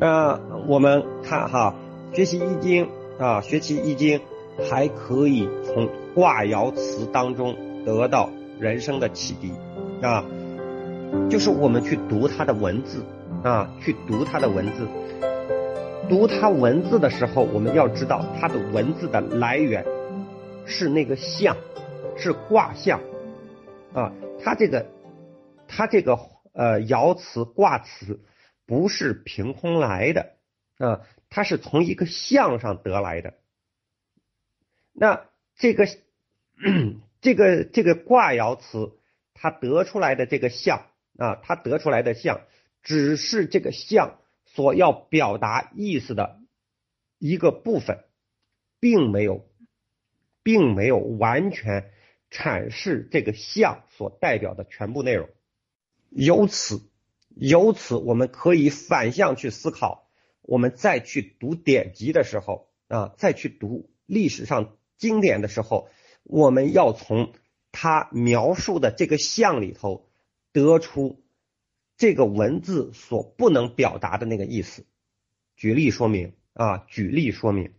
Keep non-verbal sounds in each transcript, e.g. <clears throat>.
那我们看哈，学习易经啊，学习易经还可以从卦爻辞当中得到人生的启迪啊，就是我们去读它的文字啊，去读它的文字，读它文字的时候，我们要知道它的文字的来源是那个象，是卦象啊，它这个它这个呃爻辞卦辞。不是凭空来的啊，它是从一个象上得来的。那这个 <clears throat> 这个这个卦爻辞，它得出来的这个象啊，它得出来的象，只是这个象所要表达意思的一个部分，并没有，并没有完全阐释这个象所代表的全部内容。由此。由此，我们可以反向去思考，我们再去读典籍的时候啊，再去读历史上经典的时候，我们要从他描述的这个象里头得出这个文字所不能表达的那个意思。举例说明啊，举例说明，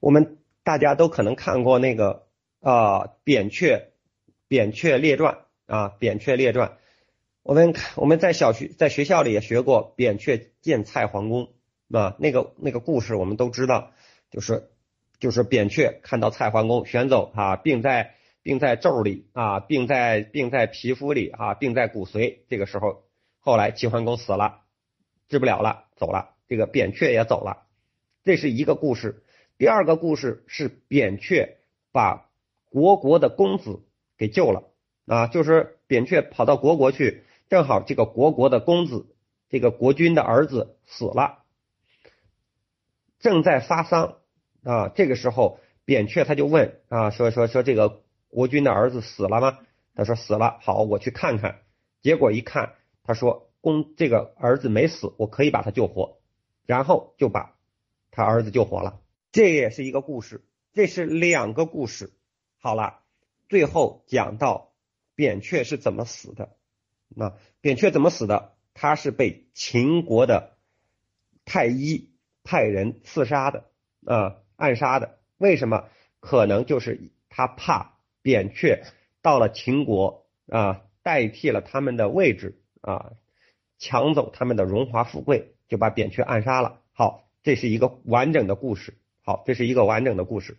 我们大家都可能看过那个啊《扁鹊扁鹊列传》啊，《扁鹊列传》。我们我们在小学在学校里也学过扁鹊见蔡桓公啊，那个那个故事我们都知道，就是就是扁鹊看到蔡桓公选走啊，病在病在咒里啊，病在病在皮肤里啊，病在骨髓。这个时候，后来齐桓公死了，治不了了，走了，这个扁鹊也走了。这是一个故事。第二个故事是扁鹊把国国的公子给救了啊，就是扁鹊跑到国国去。正好这个国国的公子，这个国君的儿子死了，正在发丧啊。这个时候，扁鹊他就问啊，说说说这个国君的儿子死了吗？他说死了。好，我去看看。结果一看，他说公这个儿子没死，我可以把他救活。然后就把他儿子救活了。这也是一个故事，这是两个故事。好了，最后讲到扁鹊是怎么死的。那扁鹊怎么死的？他是被秦国的太医派人刺杀的啊，暗杀的。为什么？可能就是他怕扁鹊到了秦国啊，代替了他们的位置啊，抢走他们的荣华富贵，就把扁鹊暗杀了。好，这是一个完整的故事。好，这是一个完整的故事。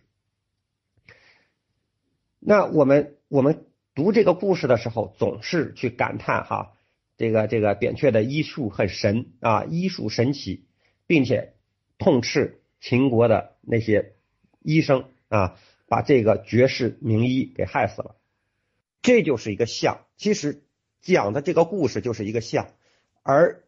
那我们我们。读这个故事的时候，总是去感叹哈，这个这个扁鹊的医术很神啊，医术神奇，并且痛斥秦国的那些医生啊，把这个绝世名医给害死了。这就是一个像，其实讲的这个故事就是一个像，而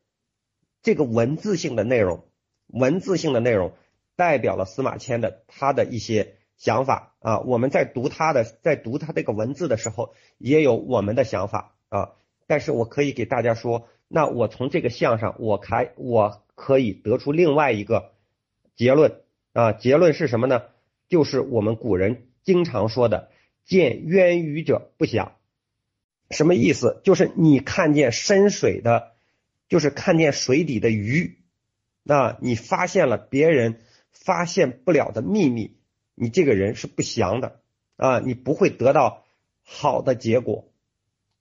这个文字性的内容，文字性的内容代表了司马迁的他的一些。想法啊，我们在读他的，在读他这个文字的时候，也有我们的想法啊。但是我可以给大家说，那我从这个象上，我开，我可以得出另外一个结论啊。结论是什么呢？就是我们古人经常说的“见渊鱼者不祥”。什么意思？就是你看见深水的，就是看见水底的鱼，那你发现了别人发现不了的秘密。你这个人是不祥的啊，你不会得到好的结果。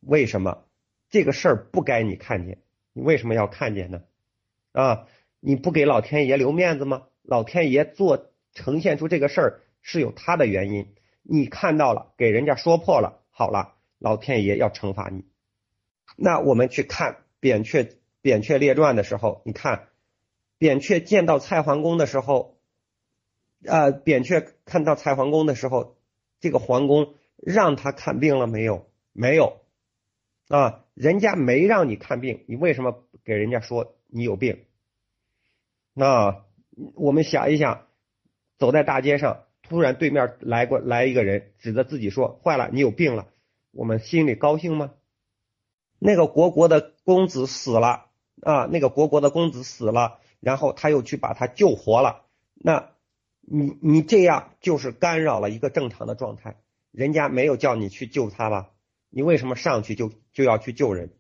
为什么？这个事儿不该你看见，你为什么要看见呢？啊，你不给老天爷留面子吗？老天爷做呈现出这个事儿是有他的原因，你看到了，给人家说破了，好了，老天爷要惩罚你。那我们去看《扁鹊扁鹊列传》的时候，你看扁鹊见到蔡桓公的时候。呃，扁鹊看到蔡桓公的时候，这个桓公让他看病了没有？没有啊，人家没让你看病，你为什么给人家说你有病？那我们想一想，走在大街上，突然对面来过来一个人，指着自己说：“坏了，你有病了。”我们心里高兴吗？那个国国的公子死了啊，那个国国的公子死了，然后他又去把他救活了，那。你你这样就是干扰了一个正常的状态，人家没有叫你去救他吧？你为什么上去就就要去救人？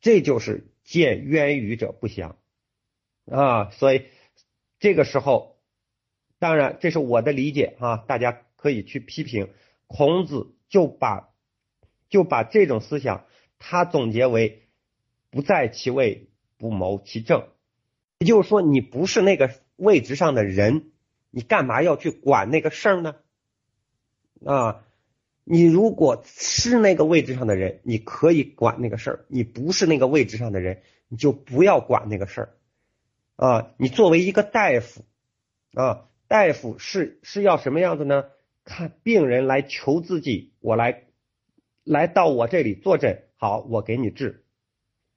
这就是见渊鱼者不祥啊。所以这个时候，当然这是我的理解啊，大家可以去批评。孔子就把就把这种思想，他总结为不在其位，不谋其政。也就是说，你不是那个位置上的人，你干嘛要去管那个事儿呢？啊，你如果是那个位置上的人，你可以管那个事儿；你不是那个位置上的人，你就不要管那个事儿。啊，你作为一个大夫，啊，大夫是是要什么样子呢？看病人来求自己，我来来到我这里坐诊，好，我给你治。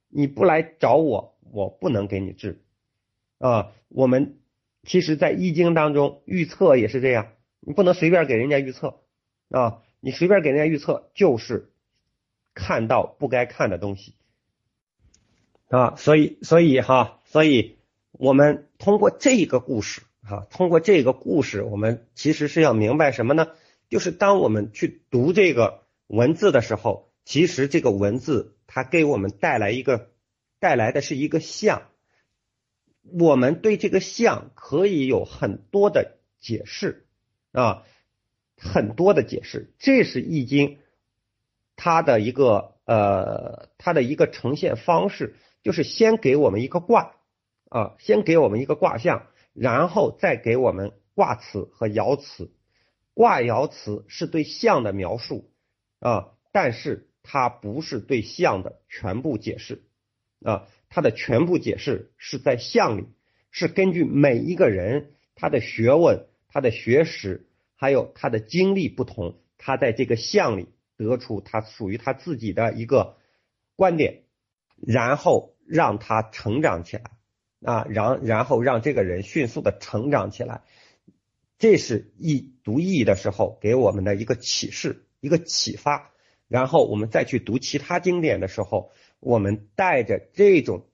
你不来找我，我不能给你治。啊，我们其实，在易经当中预测也是这样，你不能随便给人家预测啊，你随便给人家预测就是看到不该看的东西啊，所以，所以哈，所以我们通过这个故事哈，通过这个故事，我们其实是要明白什么呢？就是当我们去读这个文字的时候，其实这个文字它给我们带来一个带来的是一个象。我们对这个象可以有很多的解释啊，很多的解释。这是易经它的一个呃，它的一个呈现方式，就是先给我们一个卦啊，先给我们一个卦象，然后再给我们卦辞和爻辞。卦爻辞是对象的描述啊，但是它不是对象的全部解释啊。它的全部解释是在象里，是根据每一个人他的学问、他的学识，还有他的经历不同，他在这个象里得出他属于他自己的一个观点，然后让他成长起来啊，然然后让这个人迅速的成长起来，这是易读易的时候给我们的一个启示、一个启发，然后我们再去读其他经典的时候。我们带着这种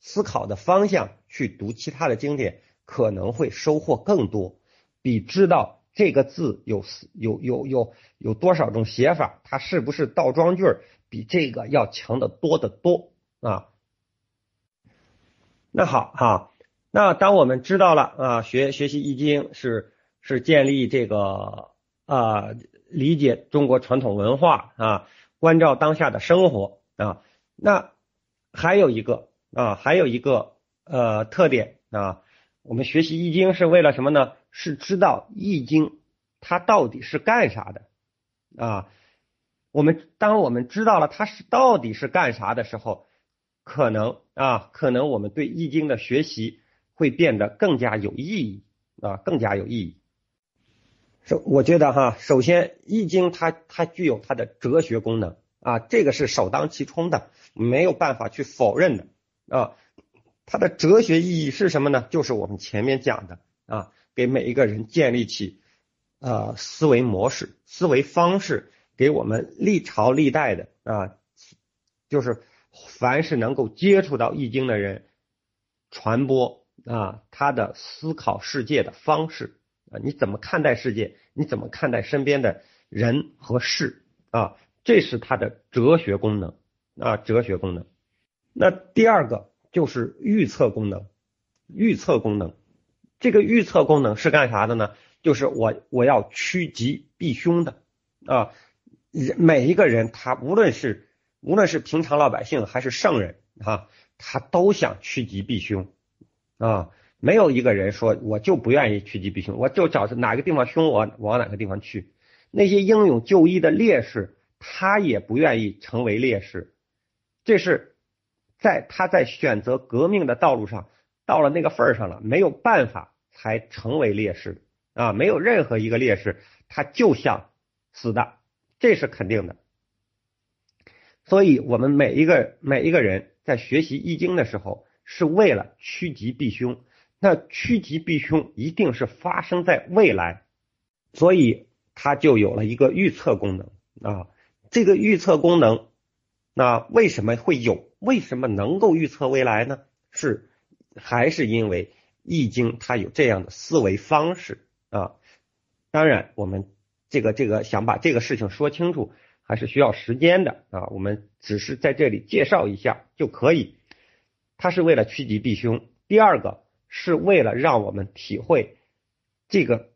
思考的方向去读其他的经典，可能会收获更多，比知道这个字有有有有有多少种写法，它是不是倒装句，比这个要强的多得多啊。那好哈，那当我们知道了啊，学学习易经是是建立这个啊，理解中国传统文化啊，关照当下的生活。啊，那还有一个啊，还有一个呃特点啊，我们学习易经是为了什么呢？是知道易经它到底是干啥的啊。我们当我们知道了它是到底是干啥的时候，可能啊，可能我们对易经的学习会变得更加有意义啊，更加有意义。首我觉得哈，首先易经它它具有它的哲学功能。啊，这个是首当其冲的，没有办法去否认的啊。它的哲学意义是什么呢？就是我们前面讲的啊，给每一个人建立起呃思维模式、思维方式，给我们历朝历代的啊，就是凡是能够接触到易经的人，传播啊他的思考世界的方式啊，你怎么看待世界？你怎么看待身边的人和事啊？这是它的哲学功能啊，哲学功能。那第二个就是预测功能，预测功能，这个预测功能是干啥的呢？就是我我要趋吉避凶的啊。每一个人他无论是无论是平常老百姓还是圣人啊，他都想趋吉避凶啊。没有一个人说我就不愿意趋吉避凶，我就找哪个地方凶，我往哪个地方去。那些英勇就义的烈士。他也不愿意成为烈士，这是在他在选择革命的道路上到了那个份儿上了，没有办法才成为烈士啊！没有任何一个烈士他就想死的，这是肯定的。所以，我们每一个每一个人在学习易经的时候，是为了趋吉避凶。那趋吉避凶一定是发生在未来，所以它就有了一个预测功能啊。这个预测功能，那为什么会有？为什么能够预测未来呢？是还是因为易经它有这样的思维方式啊？当然，我们这个这个想把这个事情说清楚，还是需要时间的啊。我们只是在这里介绍一下就可以。它是为了趋吉避凶，第二个是为了让我们体会这个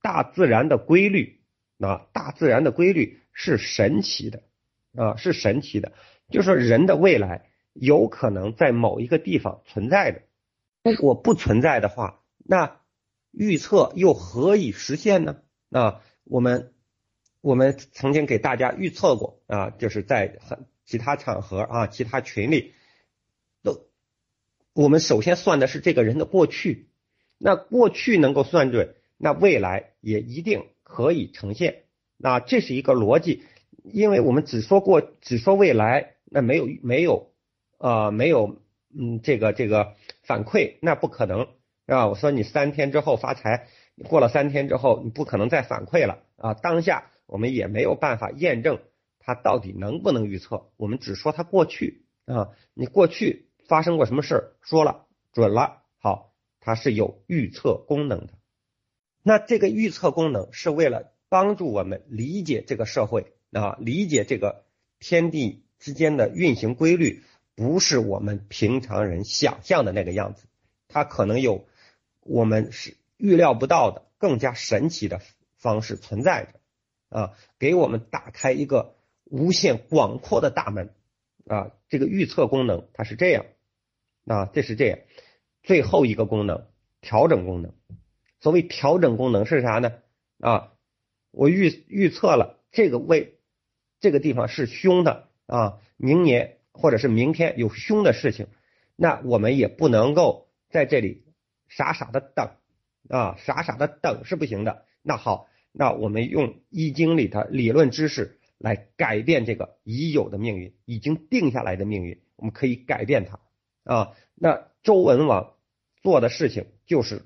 大自然的规律啊，大自然的规律是神奇的啊，是神奇的。就是说，人的未来有可能在某一个地方存在的，如果不存在的话，那预测又何以实现呢？啊，我们我们曾经给大家预测过啊，就是在很其他场合啊，其他群里都。我们首先算的是这个人的过去，那过去能够算准，那未来也一定可以呈现。那这是一个逻辑，因为我们只说过，只说未来，那没有没有呃没有嗯这个这个反馈，那不可能是吧？我说你三天之后发财，过了三天之后你不可能再反馈了啊。当下我们也没有办法验证它到底能不能预测，我们只说它过去啊，你过去。发生过什么事儿？说了准了，好，它是有预测功能的。那这个预测功能是为了帮助我们理解这个社会啊，理解这个天地之间的运行规律，不是我们平常人想象的那个样子，它可能有我们是预料不到的更加神奇的方式存在着啊，给我们打开一个无限广阔的大门啊。这个预测功能它是这样。啊，这是这样，最后一个功能调整功能。所谓调整功能是啥呢？啊，我预预测了这个位这个地方是凶的啊，明年或者是明天有凶的事情，那我们也不能够在这里傻傻的等啊，傻傻的等是不行的。那好，那我们用易经里的理论知识来改变这个已有的命运，已经定下来的命运，我们可以改变它。啊，那周文王做的事情就是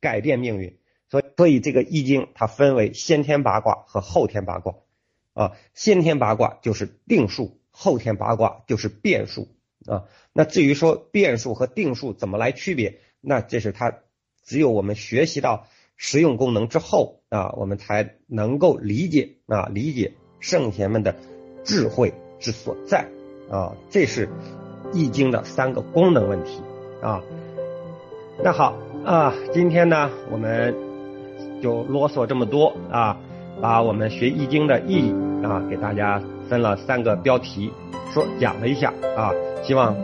改变命运，所以所以这个易经它分为先天八卦和后天八卦啊，先天八卦就是定数，后天八卦就是变数啊。那至于说变数和定数怎么来区别，那这是它只有我们学习到实用功能之后啊，我们才能够理解啊，理解圣贤们的智慧之所在啊，这是。易经的三个功能问题啊，那好啊，今天呢我们就啰嗦这么多啊，把我们学易经的意义啊给大家分了三个标题，说讲了一下啊，希望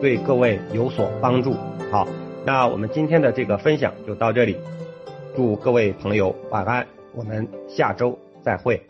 对各位有所帮助。好，那我们今天的这个分享就到这里，祝各位朋友晚安，我们下周再会。